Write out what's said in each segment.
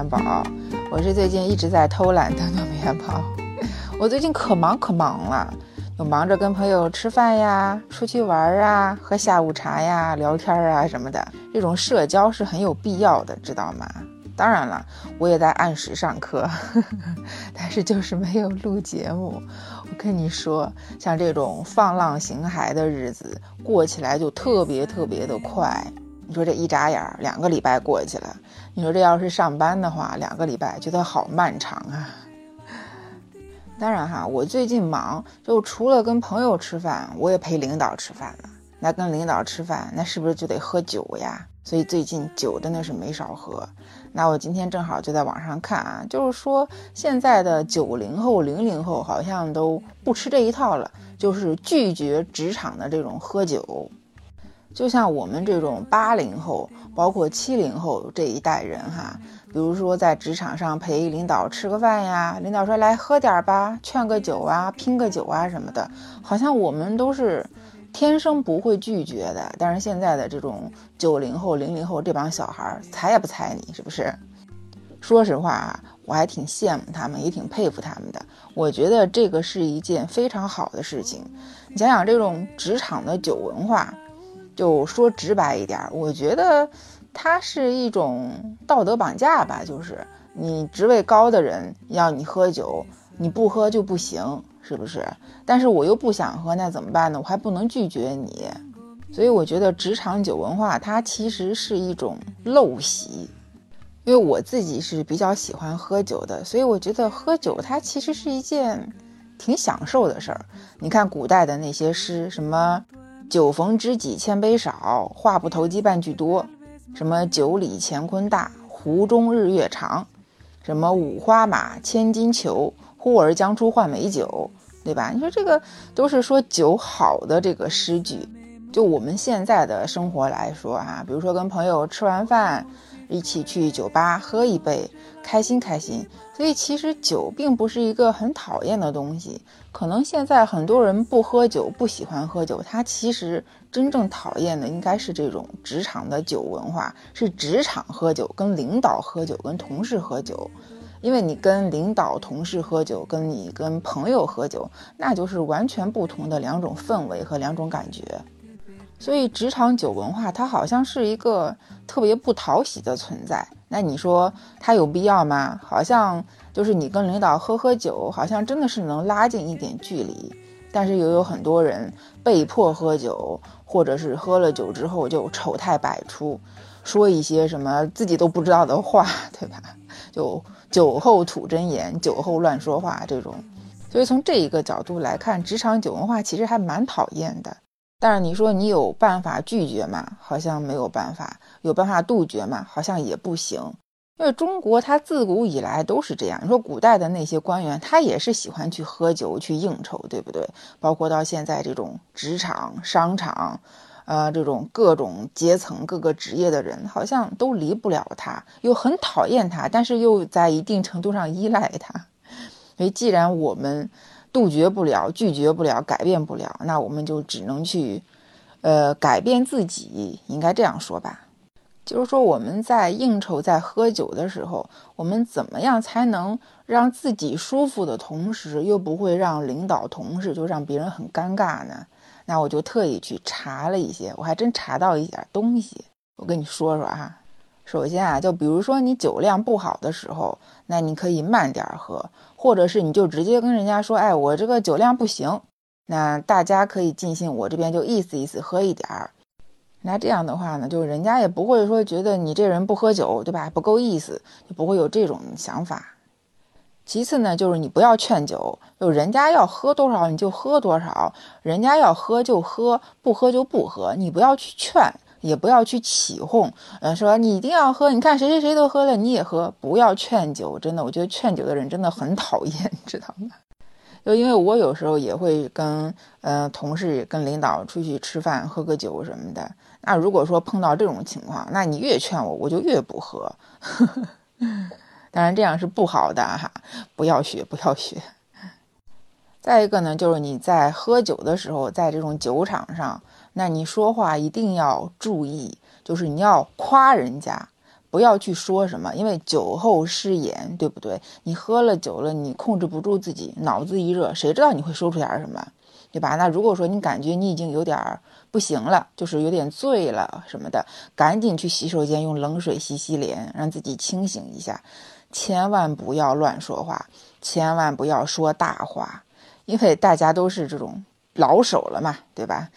元宝，我是最近一直在偷懒的弄面包。我最近可忙可忙了，又忙着跟朋友吃饭呀、出去玩啊、喝下午茶呀、聊天啊什么的。这种社交是很有必要的，知道吗？当然了，我也在按时上课，但是就是没有录节目。我跟你说，像这种放浪形骸的日子过起来就特别特别的快。你说这一眨眼，两个礼拜过去了。你说这要是上班的话，两个礼拜觉得好漫长啊。当然哈，我最近忙，就除了跟朋友吃饭，我也陪领导吃饭了。那跟领导吃饭，那是不是就得喝酒呀？所以最近酒真的是没少喝。那我今天正好就在网上看啊，就是说现在的九零后、零零后好像都不吃这一套了，就是拒绝职场的这种喝酒。就像我们这种八零后，包括七零后这一代人哈，比如说在职场上陪领导吃个饭呀，领导说来喝点吧，劝个酒啊，拼个酒啊什么的，好像我们都是天生不会拒绝的。但是现在的这种九零后、零零后这帮小孩，睬也不睬你，是不是？说实话啊，我还挺羡慕他们，也挺佩服他们的。我觉得这个是一件非常好的事情。你想想，这种职场的酒文化。就说直白一点，我觉得它是一种道德绑架吧。就是你职位高的人要你喝酒，你不喝就不行，是不是？但是我又不想喝，那怎么办呢？我还不能拒绝你。所以我觉得职场酒文化它其实是一种陋习。因为我自己是比较喜欢喝酒的，所以我觉得喝酒它其实是一件挺享受的事儿。你看古代的那些诗，什么？酒逢知己千杯少，话不投机半句多。什么酒里乾坤大，壶中日月长。什么五花马，千金裘，呼儿将出换美酒，对吧？你说这个都是说酒好的这个诗句。就我们现在的生活来说啊，比如说跟朋友吃完饭。一起去酒吧喝一杯，开心开心。所以其实酒并不是一个很讨厌的东西。可能现在很多人不喝酒，不喜欢喝酒，他其实真正讨厌的应该是这种职场的酒文化，是职场喝酒，跟领导喝酒，跟同事喝酒。因为你跟领导、同事喝酒，跟你跟朋友喝酒，那就是完全不同的两种氛围和两种感觉。所以职场酒文化，它好像是一个特别不讨喜的存在。那你说它有必要吗？好像就是你跟领导喝喝酒，好像真的是能拉近一点距离。但是又有很多人被迫喝酒，或者是喝了酒之后就丑态百出，说一些什么自己都不知道的话，对吧？就酒后吐真言，酒后乱说话这种。所以从这一个角度来看，职场酒文化其实还蛮讨厌的。但是你说你有办法拒绝吗？好像没有办法。有办法杜绝吗？好像也不行。因为中国它自古以来都是这样。你说古代的那些官员，他也是喜欢去喝酒去应酬，对不对？包括到现在这种职场、商场，呃，这种各种阶层、各个职业的人，好像都离不了他，又很讨厌他，但是又在一定程度上依赖他。所以既然我们。杜绝不了，拒绝不了，改变不了，那我们就只能去，呃，改变自己，应该这样说吧。就是说，我们在应酬、在喝酒的时候，我们怎么样才能让自己舒服的同时，又不会让领导、同事就让别人很尴尬呢？那我就特意去查了一些，我还真查到一点东西，我跟你说说哈。首先啊，就比如说你酒量不好的时候，那你可以慢点喝，或者是你就直接跟人家说，哎，我这个酒量不行，那大家可以尽兴，我这边就意思意思喝一点儿。那这样的话呢，就是人家也不会说觉得你这人不喝酒，对吧？不够意思，就不会有这种想法。其次呢，就是你不要劝酒，就人家要喝多少你就喝多少，人家要喝就喝，不喝就不喝，你不要去劝。也不要去起哄，嗯，说你一定要喝，你看谁谁谁都喝了，你也喝，不要劝酒，真的，我觉得劝酒的人真的很讨厌，知道吗？就因为我有时候也会跟嗯同事、跟领导出去吃饭，喝个酒什么的。那如果说碰到这种情况，那你越劝我，我就越不喝。当然这样是不好的哈，不要学，不要学。再一个呢，就是你在喝酒的时候，在这种酒场上。那你说话一定要注意，就是你要夸人家，不要去说什么，因为酒后失言，对不对？你喝了酒了，你控制不住自己，脑子一热，谁知道你会说出点什么，对吧？那如果说你感觉你已经有点不行了，就是有点醉了什么的，赶紧去洗手间用冷水洗洗脸，让自己清醒一下。千万不要乱说话，千万不要说大话，因为大家都是这种老手了嘛，对吧？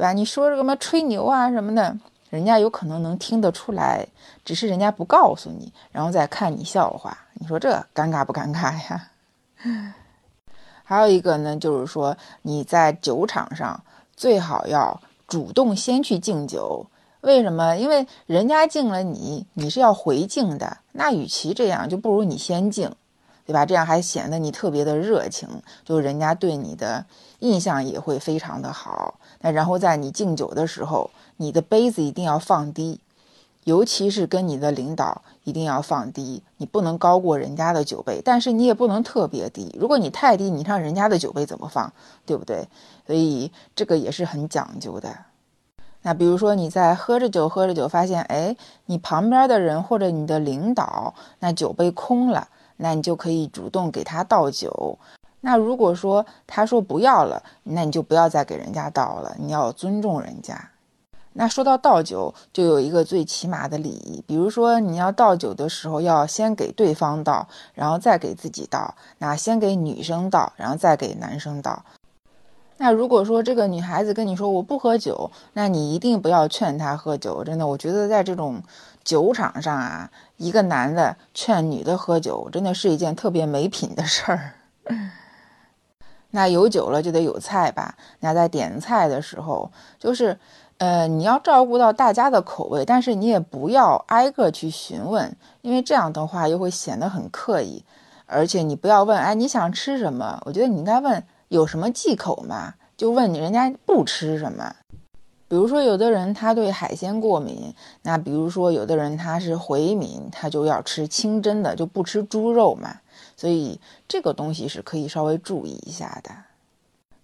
对吧？你说什么吹牛啊什么的，人家有可能能听得出来，只是人家不告诉你，然后再看你笑话。你说这尴尬不尴尬呀？还有一个呢，就是说你在酒场上最好要主动先去敬酒。为什么？因为人家敬了你，你是要回敬的。那与其这样，就不如你先敬，对吧？这样还显得你特别的热情，就人家对你的印象也会非常的好。那然后在你敬酒的时候，你的杯子一定要放低，尤其是跟你的领导一定要放低，你不能高过人家的酒杯，但是你也不能特别低。如果你太低，你让人家的酒杯怎么放，对不对？所以这个也是很讲究的。那比如说你在喝着酒喝着酒，发现哎，你旁边的人或者你的领导那酒杯空了，那你就可以主动给他倒酒。那如果说他说不要了，那你就不要再给人家倒了，你要尊重人家。那说到倒酒，就有一个最起码的礼仪，比如说你要倒酒的时候，要先给对方倒，然后再给自己倒。那先给女生倒，然后再给男生倒。那如果说这个女孩子跟你说我不喝酒，那你一定不要劝她喝酒。真的，我觉得在这种酒场上啊，一个男的劝女的喝酒，真的是一件特别没品的事儿。那有酒了就得有菜吧？那在点菜的时候，就是，呃，你要照顾到大家的口味，但是你也不要挨个去询问，因为这样的话又会显得很刻意。而且你不要问，哎，你想吃什么？我觉得你应该问。有什么忌口吗？就问你人家不吃什么，比如说有的人他对海鲜过敏，那比如说有的人他是回民，他就要吃清真的，就不吃猪肉嘛，所以这个东西是可以稍微注意一下的。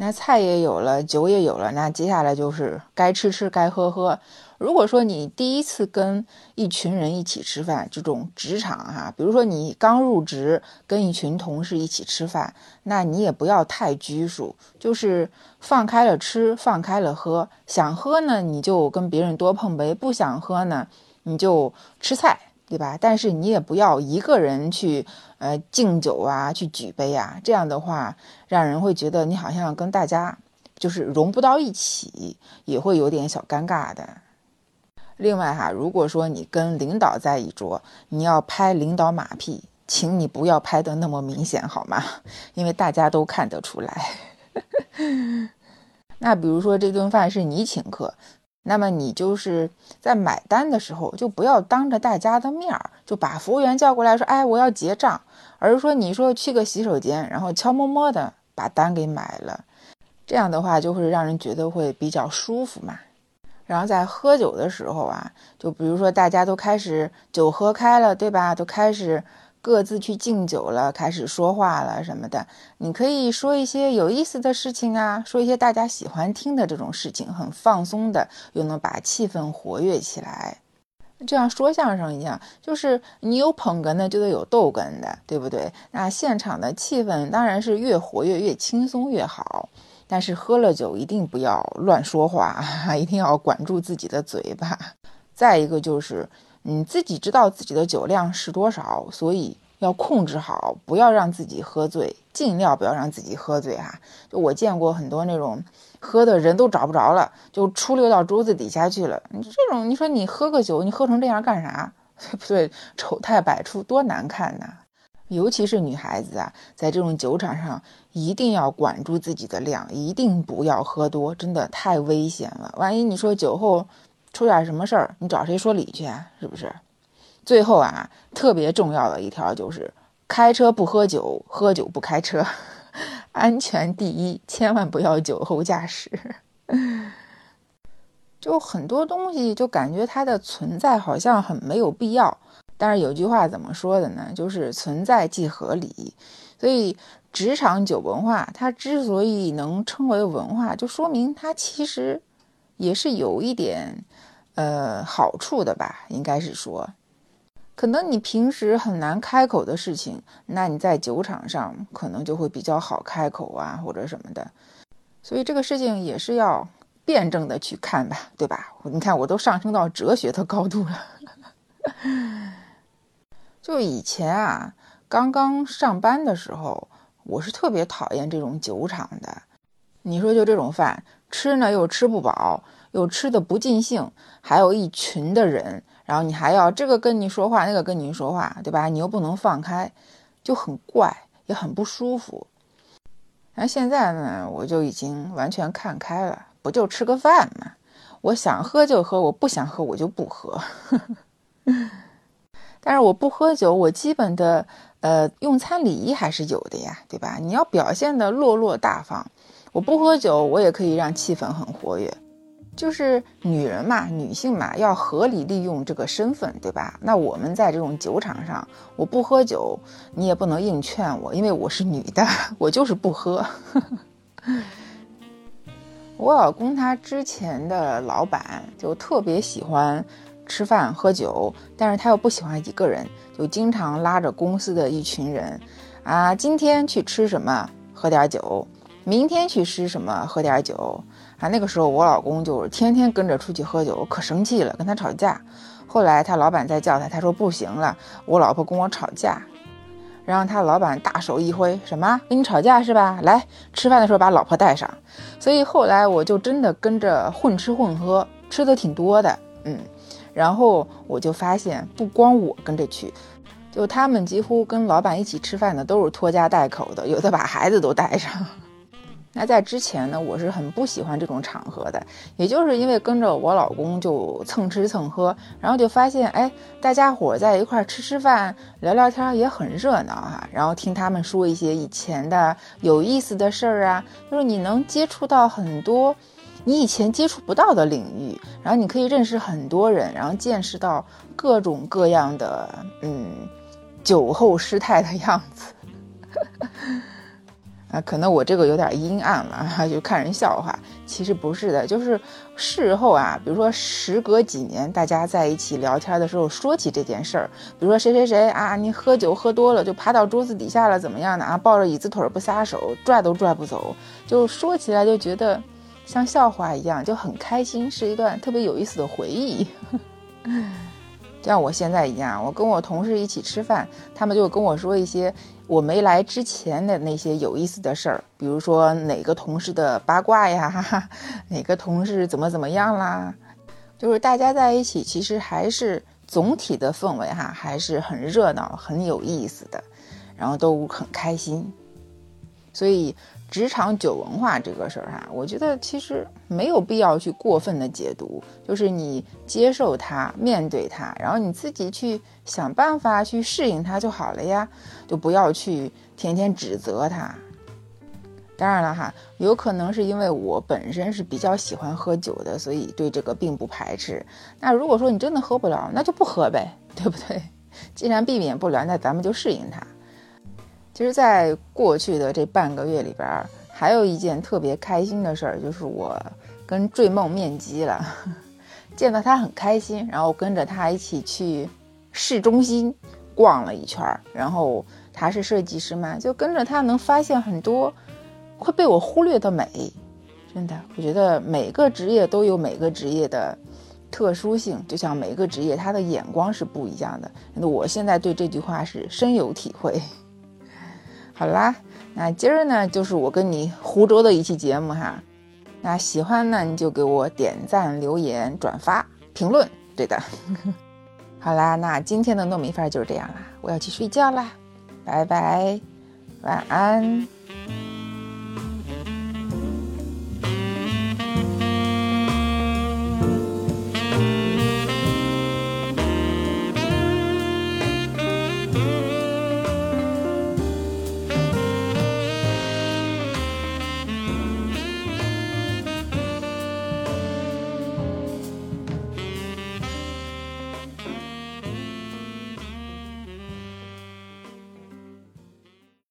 那菜也有了，酒也有了，那接下来就是该吃吃，该喝喝。如果说你第一次跟一群人一起吃饭，这种职场哈，比如说你刚入职，跟一群同事一起吃饭，那你也不要太拘束，就是放开了吃，放开了喝。想喝呢，你就跟别人多碰杯；不想喝呢，你就吃菜，对吧？但是你也不要一个人去呃敬酒啊，去举杯啊，这样的话，让人会觉得你好像跟大家就是融不到一起，也会有点小尴尬的。另外哈，如果说你跟领导在一桌，你要拍领导马屁，请你不要拍的那么明显好吗？因为大家都看得出来。那比如说这顿饭是你请客，那么你就是在买单的时候，就不要当着大家的面儿就把服务员叫过来说，哎，我要结账，而是说你说去个洗手间，然后悄摸摸的把单给买了，这样的话就会让人觉得会比较舒服嘛。然后在喝酒的时候啊，就比如说大家都开始酒喝开了，对吧？都开始各自去敬酒了，开始说话了什么的。你可以说一些有意思的事情啊，说一些大家喜欢听的这种事情，很放松的，又能把气氛活跃起来。这样说相声一样，就是你有捧哏的，就得有逗哏的，对不对？那现场的气氛当然是越活跃、越轻松越好。但是喝了酒一定不要乱说话，一定要管住自己的嘴巴。再一个就是，你自己知道自己的酒量是多少，所以要控制好，不要让自己喝醉，尽量不要让自己喝醉哈。就我见过很多那种喝的人都找不着了，就出溜到桌子底下去了。你这种，你说你喝个酒，你喝成这样干啥？对 不对？丑态百出，多难看呐！尤其是女孩子啊，在这种酒场上一定要管住自己的量，一定不要喝多，真的太危险了。万一你说酒后出点什么事儿，你找谁说理去？是不是？最后啊，特别重要的一条就是：开车不喝酒，喝酒不开车，安全第一，千万不要酒后驾驶。就很多东西，就感觉它的存在好像很没有必要。但是有句话怎么说的呢？就是存在即合理，所以职场酒文化它之所以能称为文化，就说明它其实也是有一点呃好处的吧，应该是说。可能你平时很难开口的事情，那你在酒场上可能就会比较好开口啊，或者什么的。所以这个事情也是要辩证的去看吧，对吧？你看我都上升到哲学的高度了。就以前啊，刚刚上班的时候，我是特别讨厌这种酒场的。你说就这种饭吃呢，又吃不饱，又吃的不尽兴，还有一群的人。然后你还要这个跟你说话，那个跟你说话，对吧？你又不能放开，就很怪，也很不舒服。那现在呢，我就已经完全看开了，不就吃个饭嘛？我想喝就喝，我不想喝我就不喝。但是我不喝酒，我基本的呃用餐礼仪还是有的呀，对吧？你要表现的落落大方，我不喝酒，我也可以让气氛很活跃。就是女人嘛，女性嘛，要合理利用这个身份，对吧？那我们在这种酒场上，我不喝酒，你也不能硬劝我，因为我是女的，我就是不喝。我老公他之前的老板就特别喜欢吃饭喝酒，但是他又不喜欢一个人，就经常拉着公司的一群人，啊，今天去吃什么，喝点酒，明天去吃什么，喝点酒。啊，那个时候我老公就是天天跟着出去喝酒，可生气了，跟他吵架。后来他老板再叫他，他说不行了，我老婆跟我吵架。然后他老板大手一挥，什么跟你吵架是吧？来吃饭的时候把老婆带上。所以后来我就真的跟着混吃混喝，吃的挺多的，嗯。然后我就发现，不光我跟着去，就他们几乎跟老板一起吃饭的都是拖家带口的，有的把孩子都带上。那在之前呢，我是很不喜欢这种场合的，也就是因为跟着我老公就蹭吃蹭喝，然后就发现，哎，大家伙在一块吃吃饭、聊聊天也很热闹哈。然后听他们说一些以前的有意思的事儿啊，就是你能接触到很多你以前接触不到的领域，然后你可以认识很多人，然后见识到各种各样的嗯酒后失态的样子。啊，可能我这个有点阴暗了，就看人笑话。其实不是的，就是事后啊，比如说时隔几年，大家在一起聊天的时候说起这件事儿，比如说谁谁谁啊，你喝酒喝多了就爬到桌子底下了，怎么样的啊？抱着椅子腿不撒手，拽都拽不走，就说起来就觉得像笑话一样，就很开心，是一段特别有意思的回忆。像我现在一样，我跟我同事一起吃饭，他们就跟我说一些我没来之前的那些有意思的事儿，比如说哪个同事的八卦呀，哪个同事怎么怎么样啦，就是大家在一起，其实还是总体的氛围哈，还是很热闹、很有意思的，然后都很开心，所以。职场酒文化这个事儿哈，我觉得其实没有必要去过分的解读，就是你接受它，面对它，然后你自己去想办法去适应它就好了呀，就不要去天天指责它。当然了哈，有可能是因为我本身是比较喜欢喝酒的，所以对这个并不排斥。那如果说你真的喝不了，那就不喝呗，对不对？既然避免不了，那咱们就适应它。其实，在过去的这半个月里边，还有一件特别开心的事儿，就是我跟坠梦面基了，见到他很开心，然后跟着他一起去市中心逛了一圈儿，然后他是设计师嘛，就跟着他能发现很多会被我忽略的美，真的，我觉得每个职业都有每个职业的特殊性，就像每个职业他的眼光是不一样的，那我现在对这句话是深有体会。好啦，那今儿呢就是我跟你胡诌的一期节目哈。那喜欢呢你就给我点赞、留言、转发、评论，对的。好啦，那今天的糯米饭就是这样啦，我要去睡觉啦，拜拜，晚安。